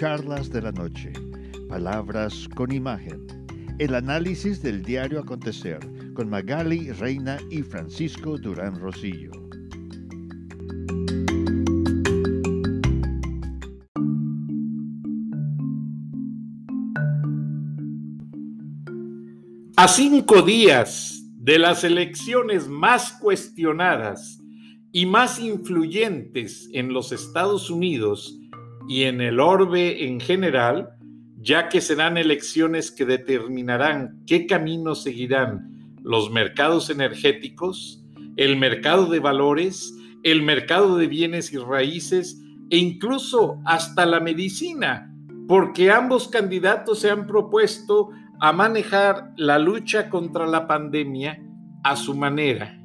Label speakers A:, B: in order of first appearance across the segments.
A: Charlas de la Noche, Palabras con Imagen, el análisis del diario acontecer con Magali Reina y Francisco Durán Rosillo.
B: A cinco días de las elecciones más cuestionadas y más influyentes en los Estados Unidos y en el orbe en general, ya que serán elecciones que determinarán qué camino seguirán los mercados energéticos, el mercado de valores, el mercado de bienes y raíces e incluso hasta la medicina, porque ambos candidatos se han propuesto a manejar la lucha contra la pandemia a su manera.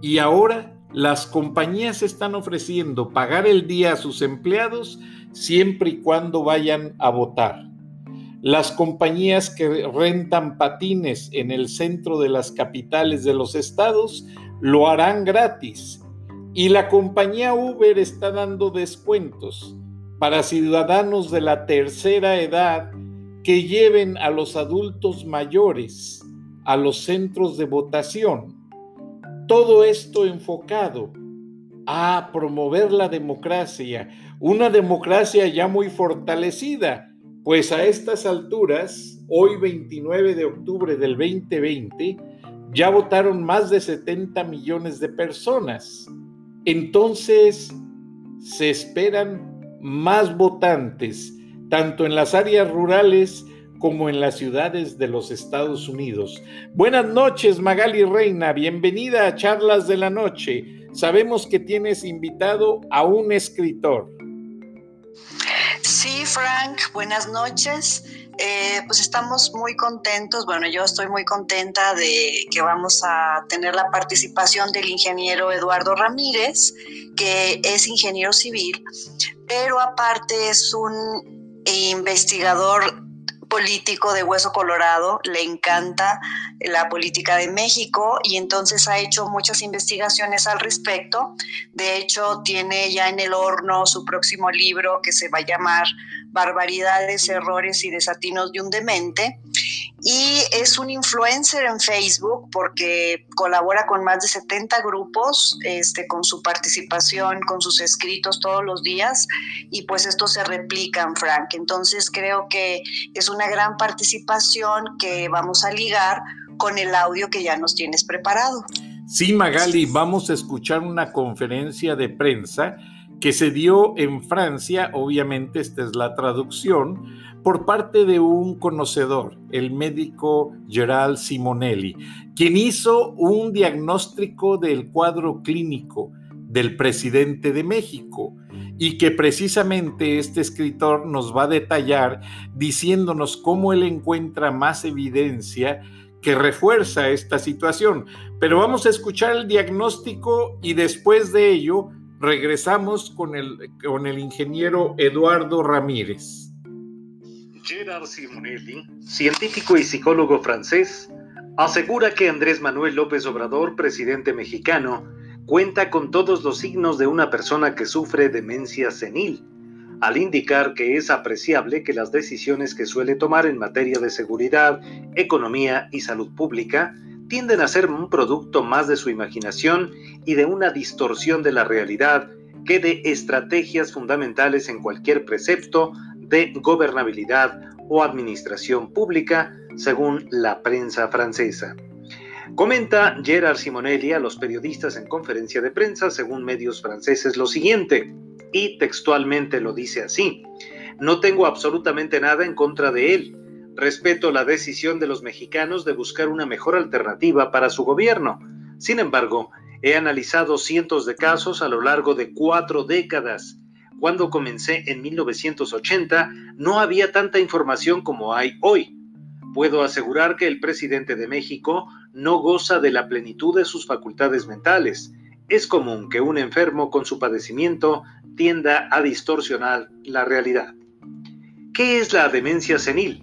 B: Y ahora las compañías están ofreciendo pagar el día a sus empleados siempre y cuando vayan a votar. Las compañías que rentan patines en el centro de las capitales de los estados lo harán gratis. Y la compañía Uber está dando descuentos para ciudadanos de la tercera edad que lleven a los adultos mayores a los centros de votación todo esto enfocado a promover la democracia, una democracia ya muy fortalecida, pues a estas alturas, hoy 29 de octubre del 2020, ya votaron más de 70 millones de personas. Entonces, se esperan más votantes, tanto en las áreas rurales como en las ciudades de los Estados Unidos. Buenas noches, Magali Reina, bienvenida a Charlas de la Noche. Sabemos que tienes invitado a un escritor.
C: Sí, Frank, buenas noches. Eh, pues estamos muy contentos, bueno, yo estoy muy contenta de que vamos a tener la participación del ingeniero Eduardo Ramírez, que es ingeniero civil, pero aparte es un investigador político de Hueso Colorado, le encanta la política de México y entonces ha hecho muchas investigaciones al respecto. De hecho, tiene ya en el horno su próximo libro que se va a llamar Barbaridades, Errores y Desatinos de un Demente y es un influencer en Facebook porque colabora con más de 70 grupos, este, con su participación, con sus escritos todos los días y pues esto se replica en Frank. Entonces creo que es una gran participación que vamos a ligar con el audio que ya nos tienes preparado.
B: Sí, Magali, vamos a escuchar una conferencia de prensa que se dio en Francia, obviamente esta es la traducción, por parte de un conocedor, el médico Gerald Simonelli, quien hizo un diagnóstico del cuadro clínico del presidente de México y que precisamente este escritor nos va a detallar diciéndonos cómo él encuentra más evidencia que refuerza esta situación. Pero vamos a escuchar el diagnóstico y después de ello regresamos con el, con el ingeniero Eduardo Ramírez.
D: Gerard Simonelli, científico y psicólogo francés, asegura que Andrés Manuel López Obrador, presidente mexicano, cuenta con todos los signos de una persona que sufre demencia senil, al indicar que es apreciable que las decisiones que suele tomar en materia de seguridad, economía y salud pública tienden a ser un producto más de su imaginación y de una distorsión de la realidad que de estrategias fundamentales en cualquier precepto de gobernabilidad o administración pública, según la prensa francesa. Comenta Gerard Simonelli a los periodistas en conferencia de prensa, según medios franceses, lo siguiente, y textualmente lo dice así, no tengo absolutamente nada en contra de él. Respeto la decisión de los mexicanos de buscar una mejor alternativa para su gobierno. Sin embargo, he analizado cientos de casos a lo largo de cuatro décadas cuando comencé en 1980, no había tanta información como hay hoy. Puedo asegurar que el presidente de México no goza de la plenitud de sus facultades mentales. Es común que un enfermo con su padecimiento tienda a distorsionar la realidad. ¿Qué es la demencia senil?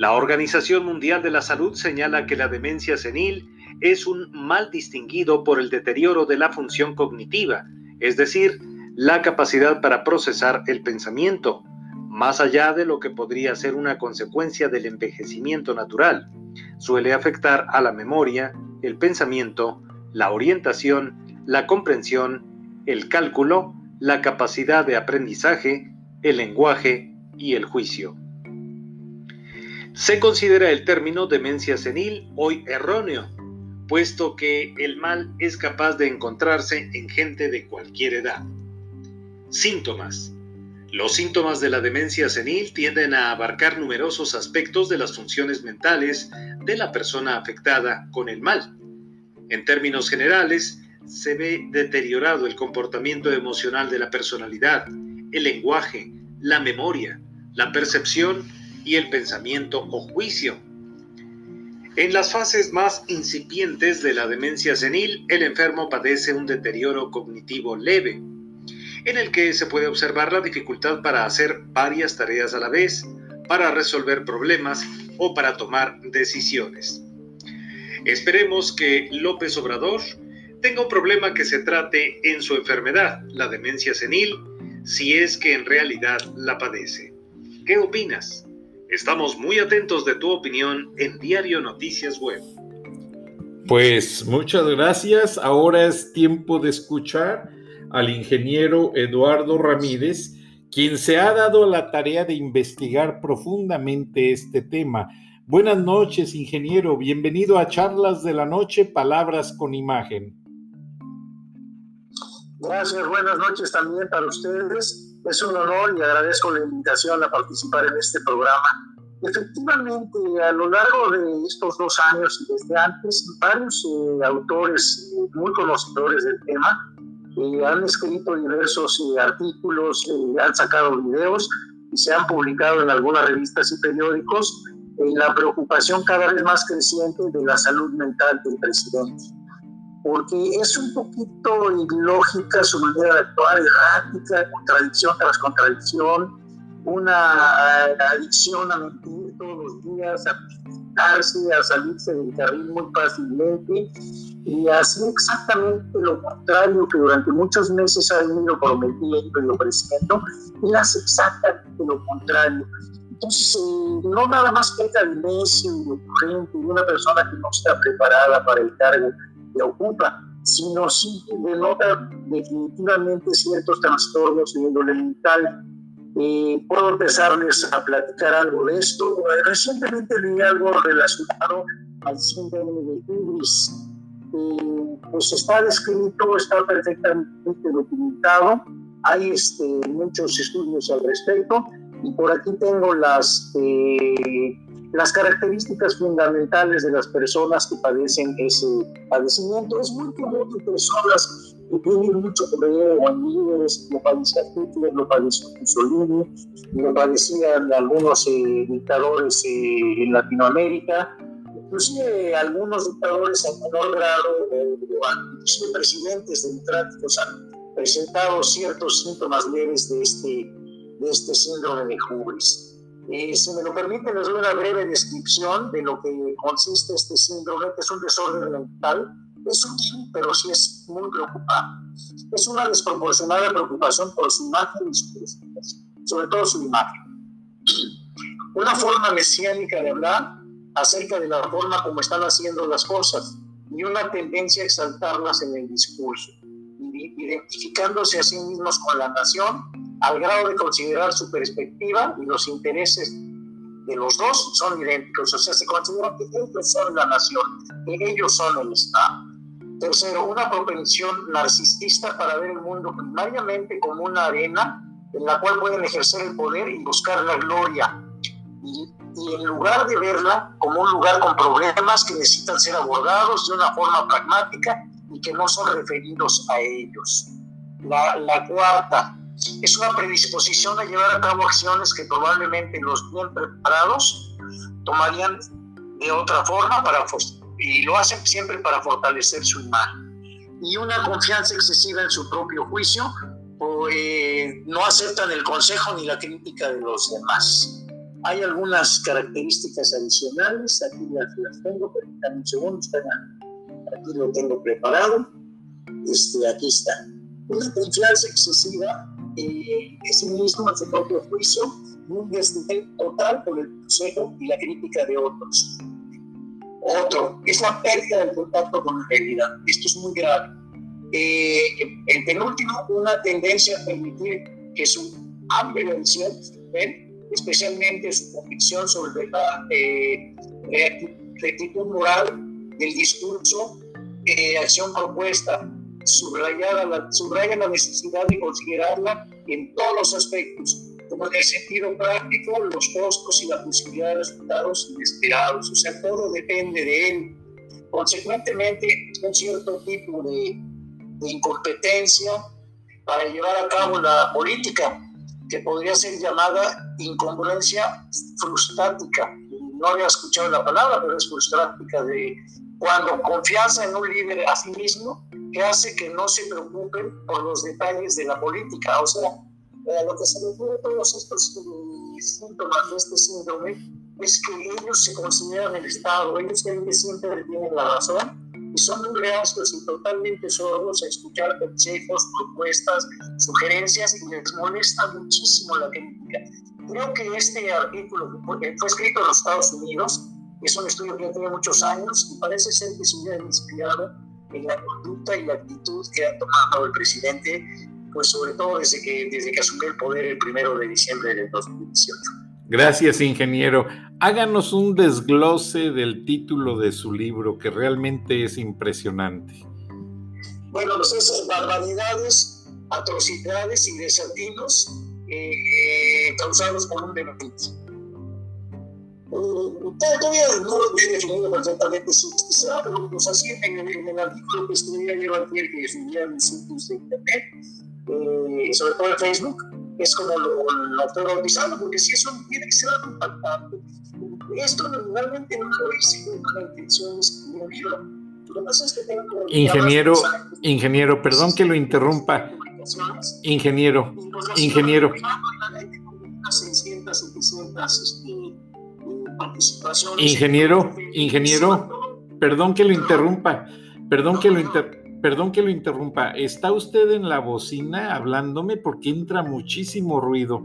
D: La Organización Mundial de la Salud señala que la demencia senil es un mal distinguido por el deterioro de la función cognitiva, es decir, la capacidad para procesar el pensamiento, más allá de lo que podría ser una consecuencia del envejecimiento natural. Suele afectar a la memoria, el pensamiento, la orientación, la comprensión, el cálculo, la capacidad de aprendizaje, el lenguaje y el juicio. Se considera el término demencia senil hoy erróneo, puesto que el mal es capaz de encontrarse en gente de cualquier edad. Síntomas. Los síntomas de la demencia senil tienden a abarcar numerosos aspectos de las funciones mentales de la persona afectada con el mal. En términos generales, se ve deteriorado el comportamiento emocional de la personalidad, el lenguaje, la memoria, la percepción y el pensamiento o juicio. En las fases más incipientes de la demencia senil, el enfermo padece un deterioro cognitivo leve, en el que se puede observar la dificultad para hacer varias tareas a la vez, para resolver problemas o para tomar decisiones. Esperemos que López Obrador tenga un problema que se trate en su enfermedad, la demencia senil, si es que en realidad la padece. ¿Qué opinas? Estamos muy atentos de tu opinión en Diario Noticias Web.
B: Pues muchas gracias. Ahora es tiempo de escuchar al ingeniero Eduardo Ramírez, quien se ha dado la tarea de investigar profundamente este tema. Buenas noches, ingeniero. Bienvenido a Charlas de la Noche, Palabras con Imagen.
E: Gracias, buenas noches también para ustedes. Es un honor y agradezco la invitación a participar en este programa. Efectivamente, a lo largo de estos dos años y desde antes, varios eh, autores muy conocedores del tema eh, han escrito diversos eh, artículos, eh, han sacado videos y se han publicado en algunas revistas y periódicos la preocupación cada vez más creciente de la salud mental del presidente. Porque es un poquito ilógica su manera de actuar, errática, contradicción tras contradicción, una adicción a mentir todos los días, a justificarse, a salirse del carril muy fácilmente y hacer exactamente lo contrario que durante muchos meses ha venido prometiendo y ofreciendo, y hace exactamente lo contrario. Entonces, eh, no nada más queda de necio y urgente de una persona que no está preparada para el cargo que ocupa, sino sí denota definitivamente ciertos trastornos de índole mental y puedo empezarles a platicar algo de esto. Recientemente leí algo relacionado al síndrome de Ibris. pues está descrito, está perfectamente documentado. Hay este, muchos estudios al respecto y por aquí tengo las, eh, las características fundamentales de las personas que padecen ese padecimiento. Es muy común en personas que tienen mucho poder o líderes, lo padecía Hitler, lo padeció Mussolini, lo padecían algunos eh, dictadores eh, en Latinoamérica, inclusive algunos dictadores en menor grado, o inclusive presidentes democráticos han presentado ciertos síntomas leves de este de este síndrome de Hubris. Eh, si me lo permiten, les doy una breve descripción de lo que consiste este síndrome, que es un desorden mental. Es útil, pero sí es muy preocupante. Es una desproporcionada preocupación por su imagen y su sobre todo su imagen. Una forma mesiánica de hablar acerca de la forma como están haciendo las cosas y una tendencia a exaltarlas en el discurso, identificándose a sí mismos con la nación al grado de considerar su perspectiva y los intereses de los dos son idénticos, o sea, se considera que ellos son la nación, que ellos son el Estado. Tercero, una propensión narcisista para ver el mundo primariamente como una arena en la cual pueden ejercer el poder y buscar la gloria. Y, y, en lugar de verla como un lugar con problemas que necesitan ser abordados de una forma pragmática y que no son referidos a ellos. La, la cuarta, es una predisposición a llevar a cabo acciones que probablemente los bien preparados tomarían de otra forma para, y lo hacen siempre para fortalecer su imagen. Y una confianza excesiva en su propio juicio, o, eh, no aceptan el consejo ni la crítica de los demás. Hay algunas características adicionales, aquí las, tengo, pero un segundo, aquí lo tengo preparado. Este, aquí está. Una confianza excesiva eh, sí mismo en su propio juicio un desdén total por el consejo y la crítica de otros. Otro, es la pérdida del contacto con la realidad. Esto es muy grave. Eh, el penúltimo, una tendencia a permitir que su ambivalencia, especialmente su convicción sobre la eh, rectitud moral del discurso, eh, acción propuesta, subrayada la, subraya la necesidad de considerarla en todos los aspectos, como en el sentido práctico, los costos y la posibilidad de resultados inesperados, o sea, todo depende de él. Consecuentemente, un cierto tipo de, de incompetencia para llevar a cabo la política, que podría ser llamada incongruencia frustática. No había escuchado la palabra, pero es frustática de cuando confianza en un líder a sí mismo que hace que no se preocupen por los detalles de la política. O sea, eh, lo que se refiere a todos estos eh, síntomas de este síndrome es que ellos se consideran el Estado, ellos creen que siempre tienen la razón y son muy reacios y totalmente sordos a escuchar consejos, propuestas, sugerencias y les molesta muchísimo la crítica. Creo que este artículo fue escrito en los Estados Unidos, es un estudio que ya tiene muchos años y parece ser que se hubiera inspirado en la conducta y la actitud que ha tomado el presidente, pues sobre todo desde que, desde que asumió el poder el primero de diciembre del 2018.
B: Gracias, ingeniero. Háganos un desglose del título de su libro, que realmente es impresionante.
E: Bueno, pues esas barbaridades, atrocidades y desatinos eh, eh, causados por un delito todavía no lo he definido perfectamente su pero pues así en el, en el artículo que escribía yo ayer que subía en sitios de internet, eh, sobre todo en Facebook, es como lo, lo estoy bautizando, porque si eso tiene que ser algo impactante. Esto realmente no lo hice con la intención de escribir un libro. Lo que es que tengo
B: ingeniero, ingeniero, perdón que lo interrumpa. Ingeniero, ingeniero.
E: 600, 700
B: Ingeniero, ingeniero, perdón que lo interrumpa, perdón que lo perdón que lo interrumpa. ¿Está usted en la bocina hablándome? Porque entra muchísimo ruido.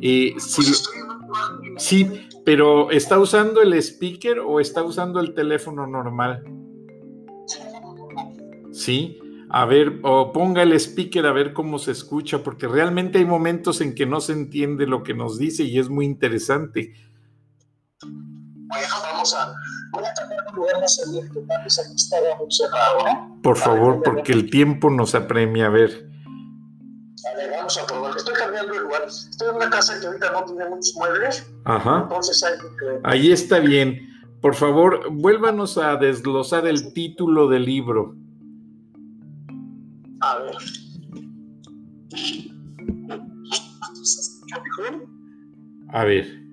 B: Eh, sí, pero ¿está usando el speaker o está usando el teléfono normal? Sí, a ver, o ponga el speaker a ver cómo se escucha, porque realmente hay momentos en que no se entiende lo que nos dice y es muy interesante
E: vamos a, voy a cambiar un lugar más abierto, antes aquí estaba muy cerrado, ¿no?
B: Por favor, porque el tiempo nos apremia, a ver.
E: A ver, vamos a probar. Estoy cambiando el lugar. Estoy en una casa que ahorita no tiene muchos muebles.
B: Ajá.
E: Entonces hay que...
B: Ahí está bien. Por favor, vuélvanos a desglosar el título del libro.
E: A ver.
B: A ver.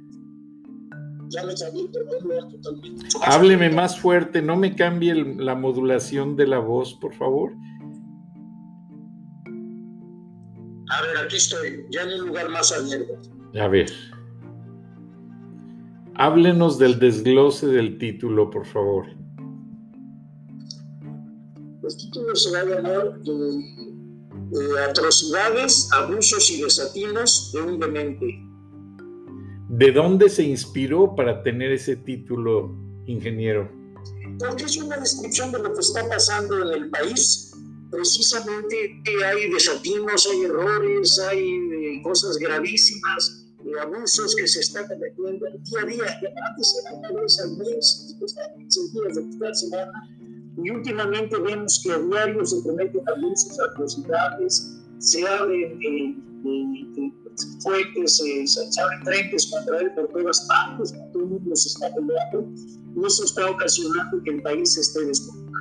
B: Hábleme más fuerte, no me cambie la modulación de la voz, por favor.
E: A ver, aquí estoy, ya en un lugar más abierto.
B: A ver. Háblenos del desglose del título, por favor.
E: El título se va a llamar Atrocidades, Abusos y Desatinos de un demente
B: ¿De dónde se inspiró para tener ese título, ingeniero?
E: Porque es una descripción de lo que está pasando en el país. Precisamente hay desatinos, hay errores, hay eh, cosas gravísimas, de abusos que se están cometiendo día día. Antes era una vez al mes, días de cada semana. Y últimamente vemos que a diario se cometen abusos, atrocidades, se abren eh, eh, fuertes, se, abren frentes contra él por todas partes, todo el mundo se está peleando, y eso está ocasionando que el país esté descontrolado.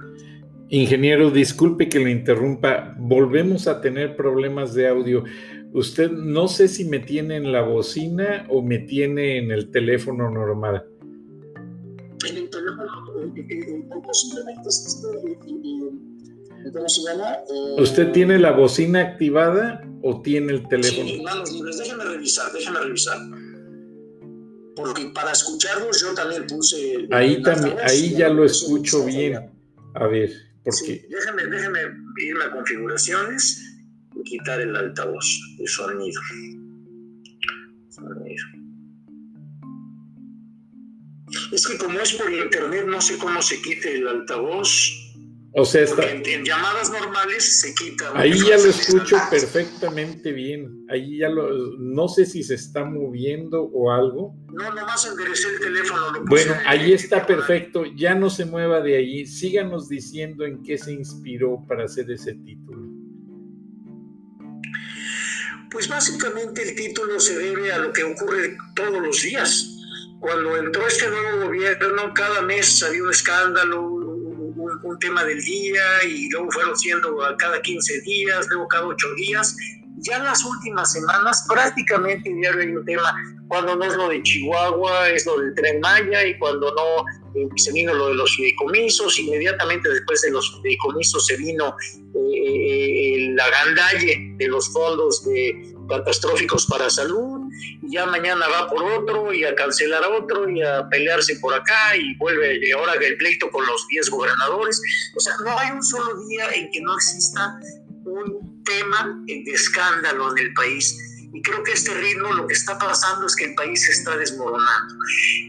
B: Ingeniero, disculpe que lo interrumpa, volvemos a tener problemas de audio. Usted no sé si me tiene en la bocina o me tiene en el teléfono normal.
E: En el teléfono, ¿Cómo se llama?
B: ¿Usted tiene la bocina activada o tiene el teléfono?
E: Sí, manos libres, déjenme revisar, déjenme revisar. Porque para escucharlos yo también puse...
B: Ahí, también, ahí ya lo escucho bien. A ver, porque... Sí,
E: déjenme, déjenme ir a configuraciones y quitar el altavoz, el sonido. Sonido. Es que como es por internet, no sé cómo se quite el altavoz
B: o sea, está...
E: en, llamadas normales se quita.
B: Ahí ya lo escucho perfectamente bien. Ahí ya lo. No sé si se está moviendo o algo.
E: No, nomás enderecé el teléfono.
B: bueno, ahí está perfecto. Ya no se mueva de ahí. Síganos diciendo en qué se inspiró para hacer ese título.
E: Pues básicamente el título se debe a lo que ocurre todos los días. Cuando entró este nuevo gobierno, cada mes había un escándalo, un, tema del día y luego fueron siendo a cada 15 días, luego cada 8 días. Ya en las últimas semanas prácticamente diario hay un tema, cuando no es lo de Chihuahua, es lo del tren Maya y cuando no eh, se vino lo de los fideicomisos, inmediatamente después de los fideicomisos se vino eh, eh, la gandalle de los fondos de catastróficos para salud, ya mañana va por otro y a cancelar a otro y a pelearse por acá y vuelve y ahora el pleito con los 10 gobernadores. O sea, no hay un solo día en que no exista un tema de escándalo en el país. Y creo que este ritmo lo que está pasando es que el país se está desmoronando.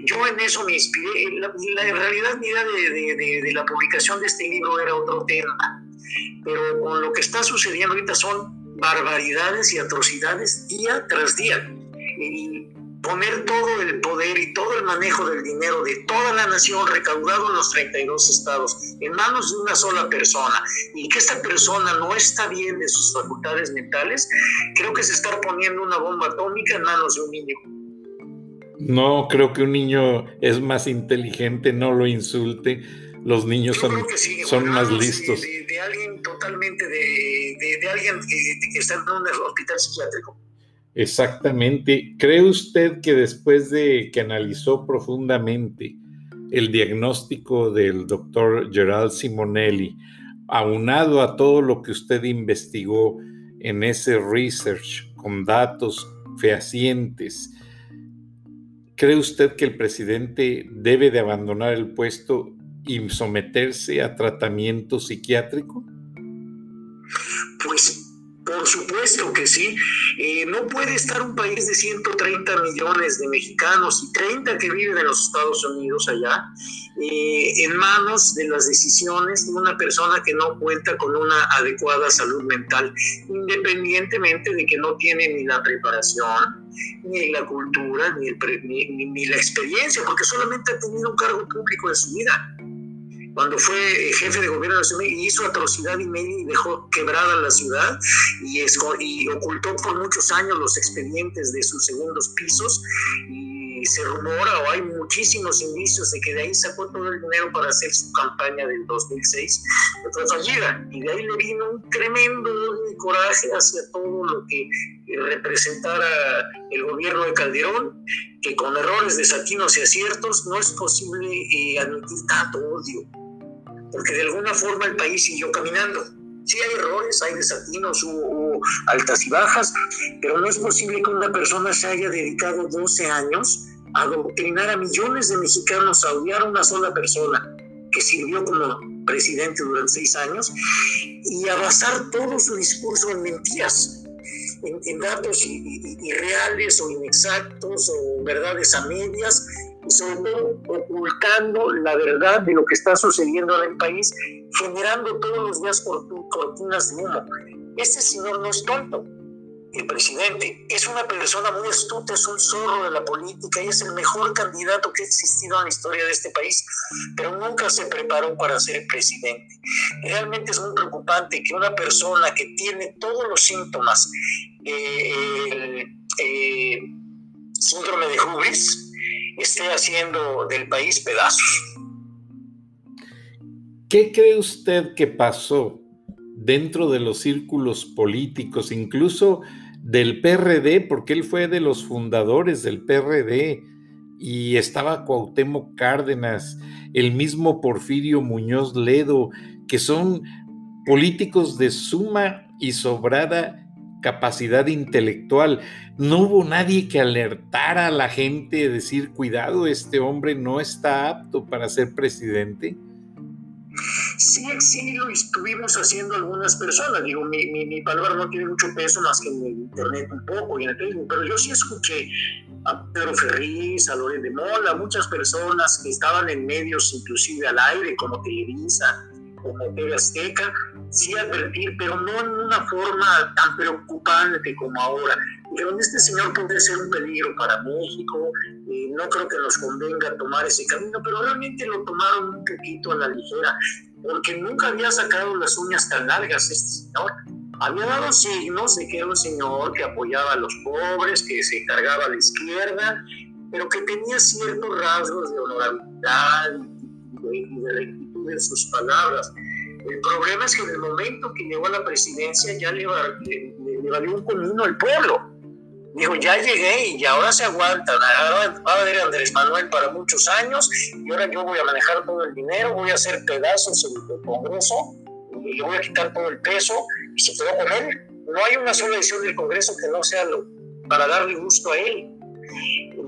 E: Yo en eso me inspiré. La, la realidad, mi idea de, de, de la publicación de este libro era otro tema. Pero con lo que está sucediendo ahorita son barbaridades y atrocidades día tras día y poner todo el poder y todo el manejo del dinero de toda la nación recaudado en los 32 estados en manos de una sola persona y que esta persona no está bien de sus facultades mentales, creo que se está poniendo una bomba atómica en manos de un niño.
B: No, creo que un niño es más inteligente, no lo insulte. Los niños son, son más listos.
E: De, alguien totalmente, de, de alguien que está en un hospital psiquiátrico.
B: Exactamente. ¿Cree usted que después de que analizó profundamente el diagnóstico del doctor Gerald Simonelli, aunado a todo lo que usted investigó en ese research con datos fehacientes, ¿cree usted que el presidente debe de abandonar el puesto y someterse a tratamiento psiquiátrico?
E: Pues por supuesto que sí. Eh, no puede estar un país de 130 millones de mexicanos y 30 que viven en los Estados Unidos allá eh, en manos de las decisiones de una persona que no cuenta con una adecuada salud mental, independientemente de que no tiene ni la preparación, ni la cultura, ni, ni la experiencia, porque solamente ha tenido un cargo público en su vida cuando fue jefe de gobierno y hizo atrocidad y media y dejó quebrada la ciudad y, y ocultó por muchos años los expedientes de sus segundos pisos y se rumora o hay muchísimos indicios de que de ahí sacó todo el dinero para hacer su campaña del 2006 fue fallida y de ahí le vino un tremendo coraje hacia todo lo que representara el gobierno de Calderón que con errores, desatinos y aciertos no es posible eh, admitir tanto odio porque de alguna forma el país siguió caminando. Sí hay errores, hay desatinos, hubo, altas y bajas, pero no es posible que una persona se haya dedicado 12 años a adoctrinar a millones de mexicanos a odiar a una sola persona que sirvió como presidente durante seis años y a basar todo su discurso en mentiras, en, datos irreales o inexactos o verdades a medias sobre ocultando la verdad de lo que está sucediendo en el país, generando todos los días cortinas de humo. Este señor no es tonto, el presidente, es una persona muy astuta, es un zorro de la política y es el mejor candidato que ha existido en la historia de este país, pero nunca se preparó para ser presidente. Realmente es muy preocupante que una persona que tiene todos los síntomas del eh, síndrome de Hubris, esté haciendo del país pedazos.
B: ¿Qué cree usted que pasó dentro de los círculos políticos, incluso del PRD, porque él fue de los fundadores del PRD y estaba Cuauhtémoc Cárdenas, el mismo Porfirio Muñoz Ledo, que son políticos de suma y sobrada capacidad intelectual. No hubo nadie que alertara a la gente, decir, cuidado, este hombre no está apto para ser presidente.
E: Sí, sí lo estuvimos haciendo algunas personas. Digo, mi, mi, palabra no tiene mucho peso más que en el internet un poco y en el Facebook, pero yo sí escuché a Pedro Ferriz, a Loren de Mola, muchas personas que estaban en medios inclusive al aire, como Televisa, como TV Azteca, sí advertir, pero no en una forma tan preocupante como ahora. Pero este señor puede ser un peligro para México, eh, no creo que nos convenga tomar ese camino, pero realmente lo tomaron un poquito a la ligera, porque nunca había sacado las uñas tan largas este señor. Había dado signos de que era un señor que apoyaba a los pobres, que se encargaba a la izquierda, pero que tenía ciertos rasgos de honorabilidad y de rectitud en sus palabras. El problema es que en el momento que llegó a la presidencia ya le, valió un comino al pueblo. Dijo, ya llegué y ahora se aguanta. Ahora va a haber Andrés Manuel para muchos años y ahora yo voy a manejar todo el dinero, voy a hacer pedazos en el Congreso y le voy a quitar todo el peso y se quedó con él. No hay una sola decisión del Congreso que no sea lo, para darle gusto a él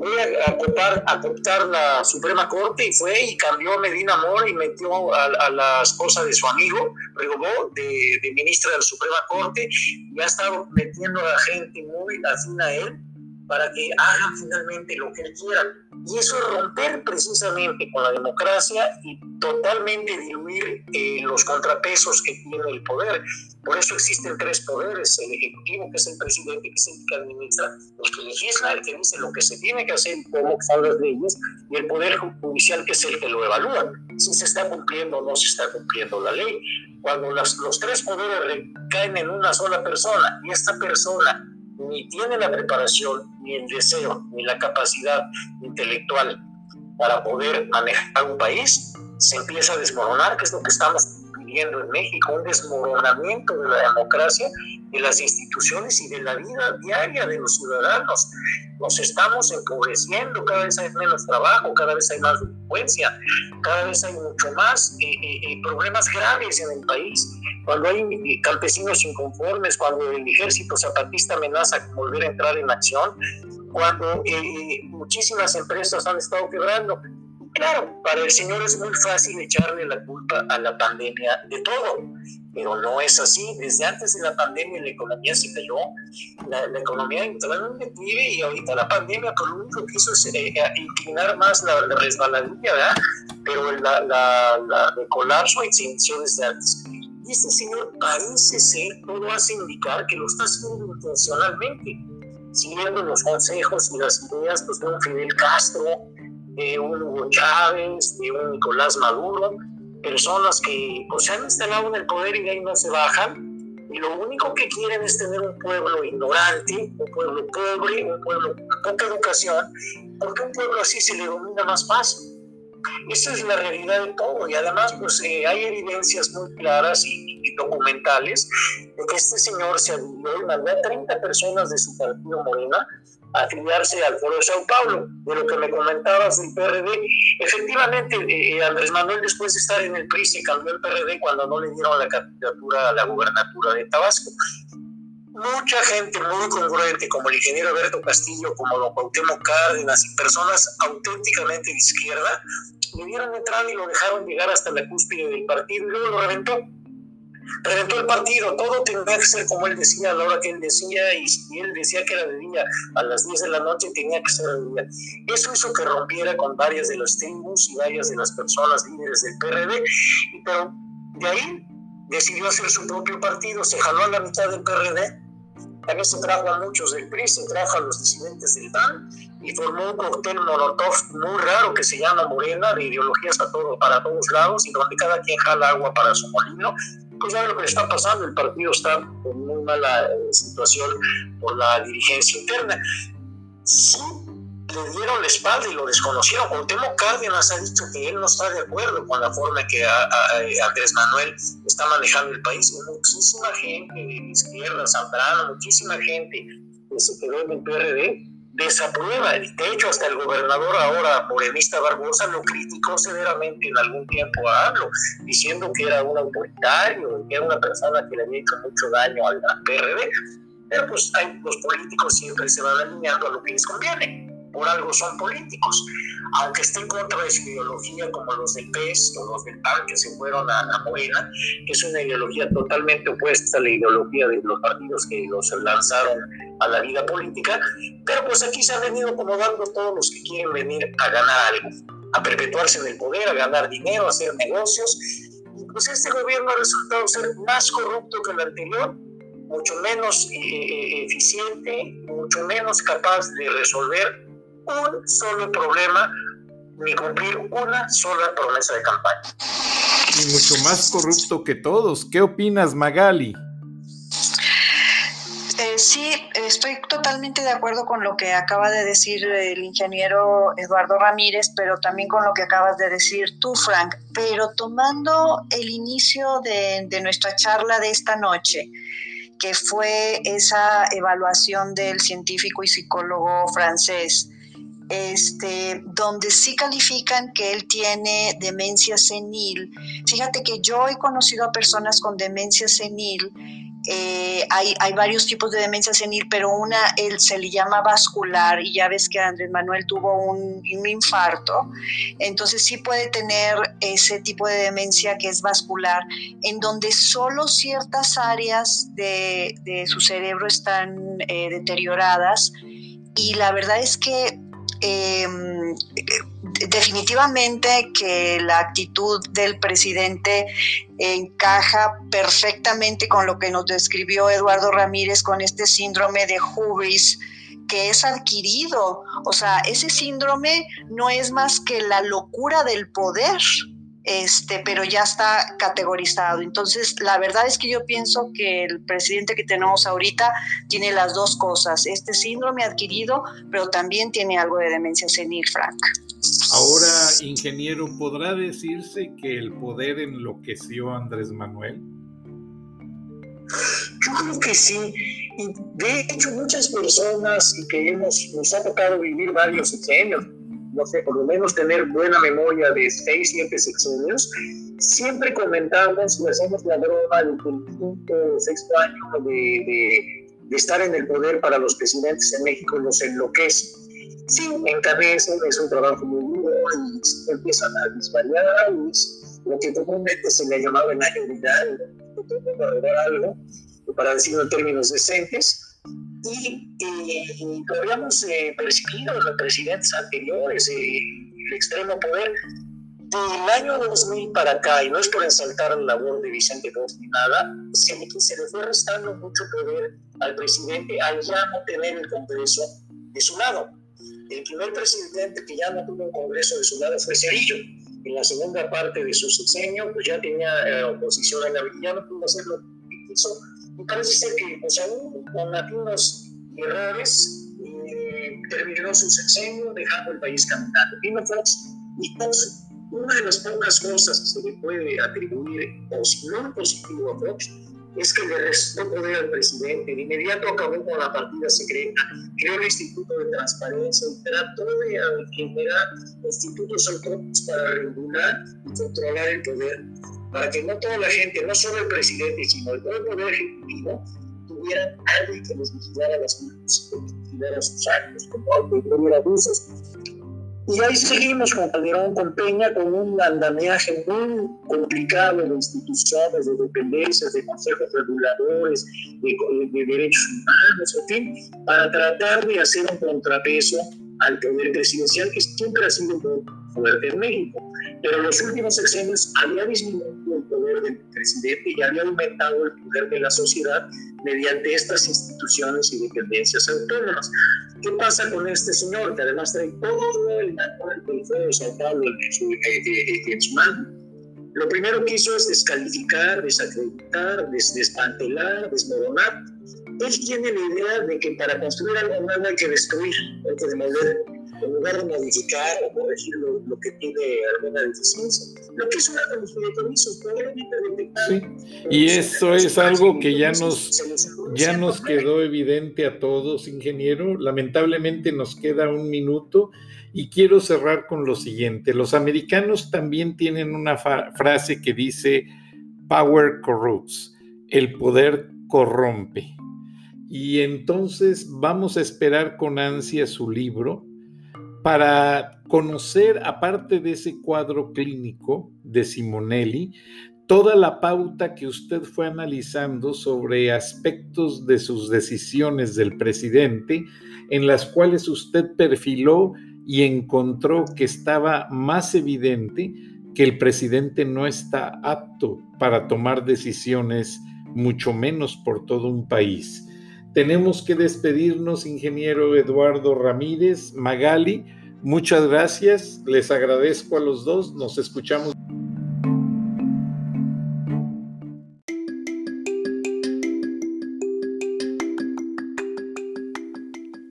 E: voy a aceptar, aceptar la Suprema Corte y fue y cambió a Medina Mora y metió a, la esposa de su amigo, Rigobó, de, de, ministra de la Suprema Corte, y ha estado metiendo a gente muy afín a él para que hagan finalmente lo que él quiera. Y eso es romper precisamente con la democracia y totalmente diluir eh, los contrapesos que tiene el poder. Por eso existen tres poderes, el ejecutivo, que es el presidente, que es el que administra, el que legisla, el que dice lo que se tiene que hacer y cómo son las leyes, y el poder judicial, que es el que lo evalúa, si se está cumpliendo o no se está cumpliendo la ley. Cuando las, los tres poderes caen en una sola persona y esta persona ni tiene la preparación, ni el deseo, ni la capacidad intelectual para poder manejar un país, se empieza a desmoronar, que es lo que estamos viviendo en México, un desmoronamiento de la democracia, de las instituciones y de la vida diaria de los ciudadanos. Nos estamos empobreciendo, cada vez hay menos trabajo, cada vez hay más delincuencia, cada vez hay mucho más eh, eh, eh, problemas graves en el país cuando hay campesinos inconformes, cuando el ejército zapatista amenaza con volver a entrar en acción, cuando eh, muchísimas empresas han estado quebrando. Claro, para el señor es muy fácil echarle la culpa a la pandemia de todo, pero no es así. Desde antes de la pandemia la economía se cayó, la, economía entró en vive y ahorita la pandemia por lo único que hizo es eh, eh, inclinar más la, resbaladilla, ¿verdad? Pero la, la, la, el colapso se inició desde antes. Y este señor parece ser, todo hace indicar que lo está haciendo intencionalmente, siguiendo los consejos y las ideas pues, de un Fidel Castro, de un Hugo Chávez, de un Nicolás Maduro, personas que pues, se han instalado en el poder y de ahí no se bajan. Y lo único que quieren es tener un pueblo ignorante, un pueblo pobre, un pueblo con poca educación, porque un pueblo así se le domina más fácil. Esa es la realidad de todo y además pues eh, hay evidencias muy claras y, documentales de que este señor se adhirió y mandó a 30 personas de su partido Morena a afiliarse al Foro de Sao Paulo. De lo que me comentabas del PRD, efectivamente eh, eh, Andrés Manuel después de estar en el PRI se cambió el PRD cuando no le dieron la candidatura a la gubernatura de Tabasco mucha gente muy congruente, como el ingeniero Alberto Castillo, como don Cuauhtémoc Cárdenas y personas auténticamente de izquierda, le dieron entrada y lo dejaron llegar hasta la cúspide del partido y luego lo reventó. Reventó el partido, todo tendría que ser como él decía a la hora que él decía, y si él decía que era de día a las 10 de la noche, tenía que ser de día. Eso hizo que rompiera con varias de las tribus y varias de las personas líderes del PRD, pero de ahí decidió hacer su propio partido, se jaló a la mitad del PRD también se trajo a muchos del PRI, se trajo a los disidentes del PAN y formó un cóctel molotov muy raro que se llama Morena, de ideologías a todo, para todos lados y donde cada quien jala agua para su molino. Pues ya lo que está pasando, el partido está en muy mala eh, situación por la dirigencia interna. Sí le dieron la espalda y lo desconocieron. Cuauhtémoc Cárdenas ha dicho que él no está de acuerdo con la forma en que Andrés Manuel está manejando el país. Muchísima gente de izquierda, Zambrano, muchísima gente que se quedó en el PRD desaprueba. De hecho, hasta el gobernador ahora, morenista Barbosa, lo criticó severamente en algún tiempo a AMLO, diciendo que era un autoritario, que era una persona que le había hecho mucho daño al PRD. Pero pues hay, los políticos siempre se van alineando a lo que les conviene. Por algo son políticos. Aunque esté en contra de su ideología, como los del PES o los del PAN que se fueron a, a Morena, que es una ideología totalmente opuesta a la ideología de los partidos que los lanzaron a la vida política, pero pues aquí se han venido acomodando todos los que quieren venir a ganar algo, a perpetuarse en el poder, a ganar dinero, a hacer negocios. Pues este gobierno ha resultado ser más corrupto que el anterior, mucho menos eh, eh, eficiente, mucho menos capaz de resolver un solo problema ni cumplir una sola promesa de campaña.
B: Y mucho más corrupto que todos. ¿Qué opinas, Magali?
C: Eh, sí, estoy totalmente de acuerdo con lo que acaba de decir el ingeniero Eduardo Ramírez, pero también con lo que acabas de decir tú, Frank. Pero tomando el inicio de, de nuestra charla de esta noche, que fue esa evaluación del científico y psicólogo francés, este, donde sí califican que él tiene demencia senil. Fíjate que yo he conocido a personas con demencia senil eh, hay, hay, varios tipos de demencia senil, pero una él, se le llama vascular y ya ves que Andrés Manuel tuvo un, un, infarto, entonces sí puede tener ese tipo de demencia que es vascular, en donde solo ciertas áreas de, de su cerebro están eh, deterioradas y la verdad es que eh, definitivamente que la actitud del presidente encaja perfectamente con lo que nos describió Eduardo Ramírez con este síndrome de hubris que es adquirido. O sea, ese síndrome no es más que la locura del poder, este, pero ya está categorizado. Entonces, la verdad es que yo pienso que el presidente que tenemos ahorita tiene las dos cosas, este síndrome adquirido, pero también tiene algo de demencia senil, Frank.
B: Ahora, ingeniero, ¿podrá decirse que el poder enloqueció a Andrés Manuel?
E: Yo creo que sí. Y de hecho, muchas personas que hemos, nos ha tocado vivir varios sexenios, no sé, por lo menos tener buena memoria de seis, siete sexenios, siempre comentamos y hacemos la broma de que el quinto, sexto año de, de, de estar en el poder para los presidentes en México nos enloquece sí, encabezan, es un trabajo muy duro y empiezan a desvariar, es lo que comúnmente se le llamaba en ayudar, algo, para decirlo en términos decentes, y, y lo habíamos eh, percibido los presidentes anteriores, eh, el extremo poder, del año 2000 para acá, y no es por ensaltar la labor de Vicente Fox ni nada, se, se le fue restando mucho poder al presidente al ya no tener el Congreso de su lado el primer presidente que ya no tuvo un Congreso de su lado fue Cerillo. En la segunda parte de su sexenio, pues ya tenía eh, oposición en la ya no pudo hacer lo que quiso. Parece ser que, pues aún con algunos errores, eh, terminó su sexenio dejando el país caminando. Vino Fox y Fox, una de las pocas cosas que se le puede atribuir, o si no positivo a Fox, es que le restó poder al presidente. De inmediato acabó con la partida secreta, creó el Instituto de Transparencia y trató de generar institutos autónomos para regular y controlar el poder, para que no toda la gente, no solo el presidente, sino el poder ejecutivo, tuvieran alguien que les vigilara las manos, que les vigilara sus actos, como que abusos. Y ahí seguimos con Calderón, con Peña, con un andamiaje muy complicado de instituciones, de dependencias, de consejos reguladores, de, de, derechos humanos, en fin, para tratar de hacer un contrapeso al poder presidencial que siempre ha sido muy fuerte en México. Pero en los últimos sexenios había disminuido el poder del presidente y había aumentado el poder de la sociedad mediante estas instituciones y dependencias autónomas. ¿Qué pasa con este señor que además trae todo el manual del Sao Paulo en su, en su mano? Lo primero que hizo es descalificar, desacreditar, des desmantelar, desmoronar. Él tiene la idea de que para construir algo nuevo hay que destruir, hay que demoler en lugar de modificar o corregir lo, lo que tiene alguna deficiencia. Lo que es una fideicomisos, probablemente detectar.
B: Sí. Y eso es algo que ya nos, ya nos quedó evidente a todos, ingeniero. Lamentablemente nos queda un minuto y quiero cerrar con lo siguiente. Los americanos también tienen una frase que dice, power corrupts, el poder corrompe. Y entonces vamos a esperar con ansia su libro para conocer, aparte de ese cuadro clínico de Simonelli, toda la pauta que usted fue analizando sobre aspectos de sus decisiones del presidente, en las cuales usted perfiló y encontró que estaba más evidente que el presidente no está apto para tomar decisiones, mucho menos por todo un país. Tenemos que despedirnos, ingeniero Eduardo Ramírez, Magali. Muchas gracias, les agradezco a los dos, nos escuchamos.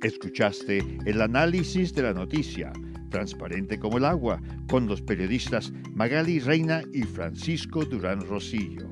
A: Escuchaste el análisis de la noticia, transparente como el agua, con los periodistas Magali Reina y Francisco Durán Rosillo.